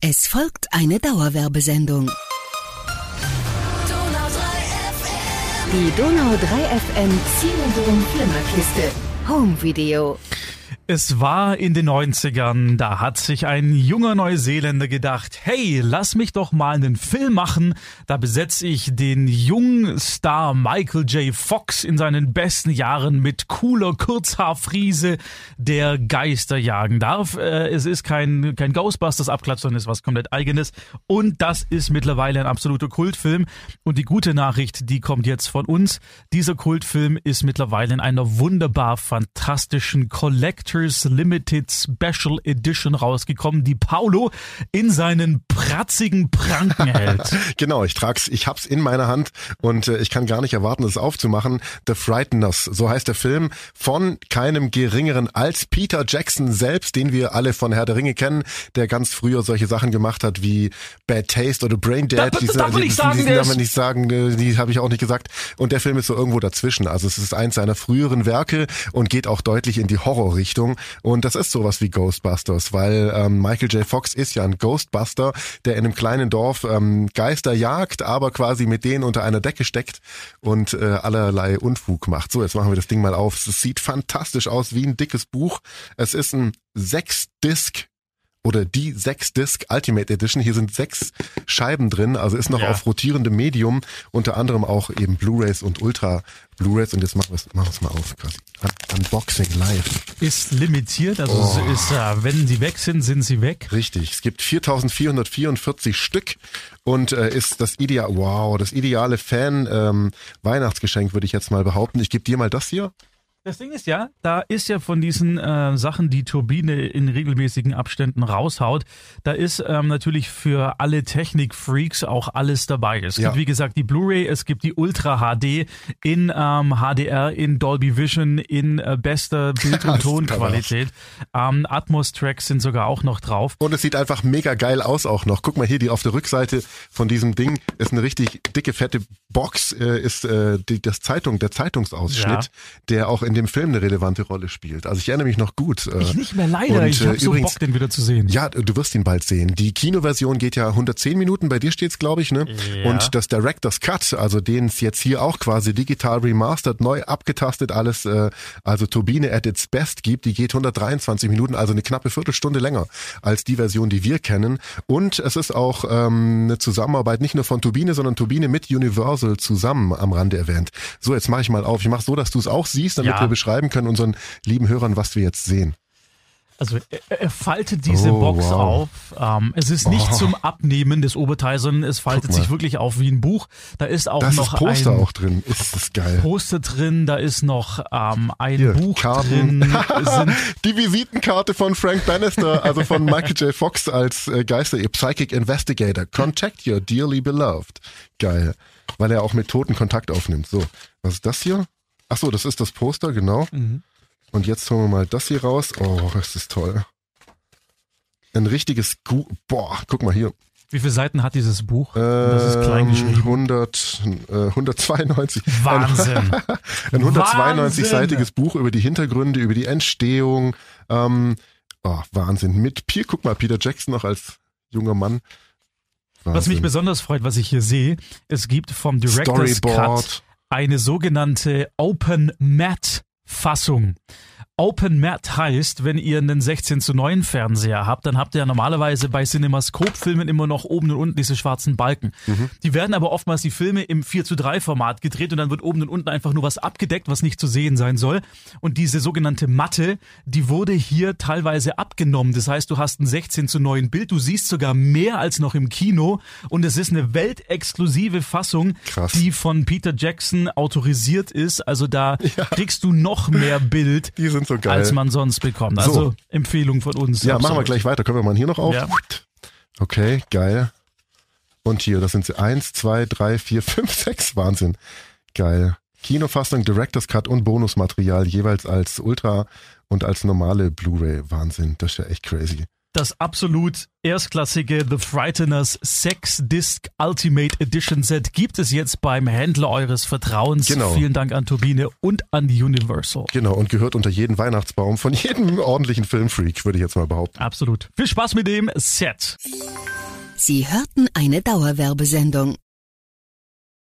Es folgt eine Dauerwerbesendung. Die Donau 3 FM Zielendrum Flimmerkiste. Home Video. Es war in den 90ern, da hat sich ein junger Neuseeländer gedacht, hey, lass mich doch mal einen Film machen, da besetze ich den jungen Star Michael J. Fox in seinen besten Jahren mit cooler Kurzhaarfriese, der Geister jagen darf. Äh, es ist kein, kein Ghostbusters-Abklatsch, sondern ist was komplett eigenes und das ist mittlerweile ein absoluter Kultfilm und die gute Nachricht, die kommt jetzt von uns. Dieser Kultfilm ist mittlerweile in einer wunderbar fantastischen Collector Collectors Limited Special Edition rausgekommen, die Paulo in seinen pratzigen Pranken hält. genau, ich trag's, ich hab's in meiner Hand und äh, ich kann gar nicht erwarten, es aufzumachen. The Frighteners, so heißt der Film von keinem geringeren als Peter Jackson selbst, den wir alle von Herr der Ringe kennen, der ganz früher solche Sachen gemacht hat wie Bad Taste oder Brain Dead. Da, diese, darf man nicht sagen, die, darf man nicht sagen, die habe ich auch nicht gesagt. Und der Film ist so irgendwo dazwischen. Also es ist eins seiner früheren Werke und geht auch deutlich in die Horrorrichtung. Richtung. Und das ist sowas wie Ghostbusters, weil ähm, Michael J. Fox ist ja ein Ghostbuster, der in einem kleinen Dorf ähm, Geister jagt, aber quasi mit denen unter einer Decke steckt und äh, allerlei Unfug macht. So, jetzt machen wir das Ding mal auf. Es sieht fantastisch aus, wie ein dickes Buch. Es ist ein Sechs-Disc oder die 6-Disc Ultimate Edition. Hier sind sechs Scheiben drin, also ist noch ja. auf rotierendem Medium, unter anderem auch eben Blu-rays und Ultra Blu-rays. Und jetzt machen wir es machen wir's mal auf quasi. Unboxing live. Ist limitiert, also oh. ist, äh, wenn sie weg sind, sind sie weg. Richtig. Es gibt 4444 Stück und äh, ist das ideal, wow, das ideale Fan ähm, Weihnachtsgeschenk, würde ich jetzt mal behaupten. Ich gebe dir mal das hier. Das Ding ist ja, da ist ja von diesen äh, Sachen, die Turbine in regelmäßigen Abständen raushaut, da ist ähm, natürlich für alle Technik-Freaks auch alles dabei. Es ja. gibt, wie gesagt, die Blu-ray, es gibt die Ultra HD in ähm, HDR, in Dolby Vision, in äh, bester Bild- und Tonqualität. Ähm, Atmos-Tracks sind sogar auch noch drauf. Und es sieht einfach mega geil aus auch noch. Guck mal hier, die auf der Rückseite von diesem Ding ist eine richtig dicke, fette Box, äh, ist äh, die, das Zeitung, der Zeitungsausschnitt, ja. der auch in dem Film eine relevante Rolle spielt. Also ich erinnere mich noch gut. Äh, ich nicht mehr leider. Und, ich habe äh, so Bock, den wieder zu sehen. Ja, du wirst ihn bald sehen. Die Kinoversion geht ja 110 Minuten. Bei dir steht's, glaube ich, ne? Ja. Und das Director's Cut, also den es jetzt hier auch quasi digital remastered, neu abgetastet alles, äh, also Turbine at its best gibt, die geht 123 Minuten, also eine knappe Viertelstunde länger als die Version, die wir kennen. Und es ist auch ähm, eine Zusammenarbeit nicht nur von Turbine, sondern Turbine mit Universal zusammen am Rande erwähnt. So, jetzt mache ich mal auf. Ich mache so, dass du es auch siehst, damit ja. wir beschreiben können unseren lieben Hörern, was wir jetzt sehen. Also er, faltet diese oh, Box wow. auf. Ähm, es ist nicht oh. zum Abnehmen des Oberteils, sondern es faltet sich wirklich auf wie ein Buch. Da ist auch da noch ist Poster ein auch drin. Ist das geil. Poster drin, da ist noch ähm, ein Hier, Buch Karten. drin. Die Visitenkarte von Frank Bannister, also von Michael J. Fox als äh, Geister, ihr Psychic Investigator. Contact your dearly beloved. Geil. Weil er auch mit Toten Kontakt aufnimmt. So, was ist das hier? Ach so, das ist das Poster, genau. Mhm. Und jetzt holen wir mal das hier raus. Oh, das ist toll. Ein richtiges Gu Boah, guck mal hier. Wie viele Seiten hat dieses Buch? das ist klein ähm, geschrieben. 100, äh, 192. Wahnsinn. Ein, 192-seitiges Buch über die Hintergründe, über die Entstehung. Ähm, oh, Wahnsinn. Mit Pier, guck mal, Peter Jackson noch als junger Mann. Wahnsinn. Was mich besonders freut, was ich hier sehe, es gibt vom Director's Storyboard. Cut eine sogenannte Open Mat Fassung. Open Mat heißt, wenn ihr einen 16 zu 9 Fernseher habt, dann habt ihr ja normalerweise bei Cinemascope-Filmen immer noch oben und unten diese schwarzen Balken. Mhm. Die werden aber oftmals die Filme im 4 zu 3 Format gedreht und dann wird oben und unten einfach nur was abgedeckt, was nicht zu sehen sein soll. Und diese sogenannte Matte, die wurde hier teilweise abgenommen. Das heißt, du hast ein 16 zu 9 Bild, du siehst sogar mehr als noch im Kino und es ist eine weltexklusive Fassung, Krass. die von Peter Jackson autorisiert ist. Also da ja. kriegst du noch mehr Bild. Die sind so geil. Als man sonst bekommt. Also so. Empfehlung von uns. Ja, absolut. machen wir gleich weiter. Können wir mal hier noch auf? Ja. Okay, geil. Und hier, das sind sie. Eins, zwei, drei, vier, fünf, sechs. Wahnsinn. Geil. Kinofassung, Director's Cut und Bonusmaterial jeweils als Ultra und als normale Blu-ray. Wahnsinn. Das ist ja echt crazy. Das absolut erstklassige The Frighteners Sex Disc Ultimate Edition Set gibt es jetzt beim Händler eures Vertrauens. Genau. Vielen Dank an Turbine und an Universal. Genau, und gehört unter jeden Weihnachtsbaum von jedem ordentlichen Filmfreak, würde ich jetzt mal behaupten. Absolut. Viel Spaß mit dem Set. Sie hörten eine Dauerwerbesendung.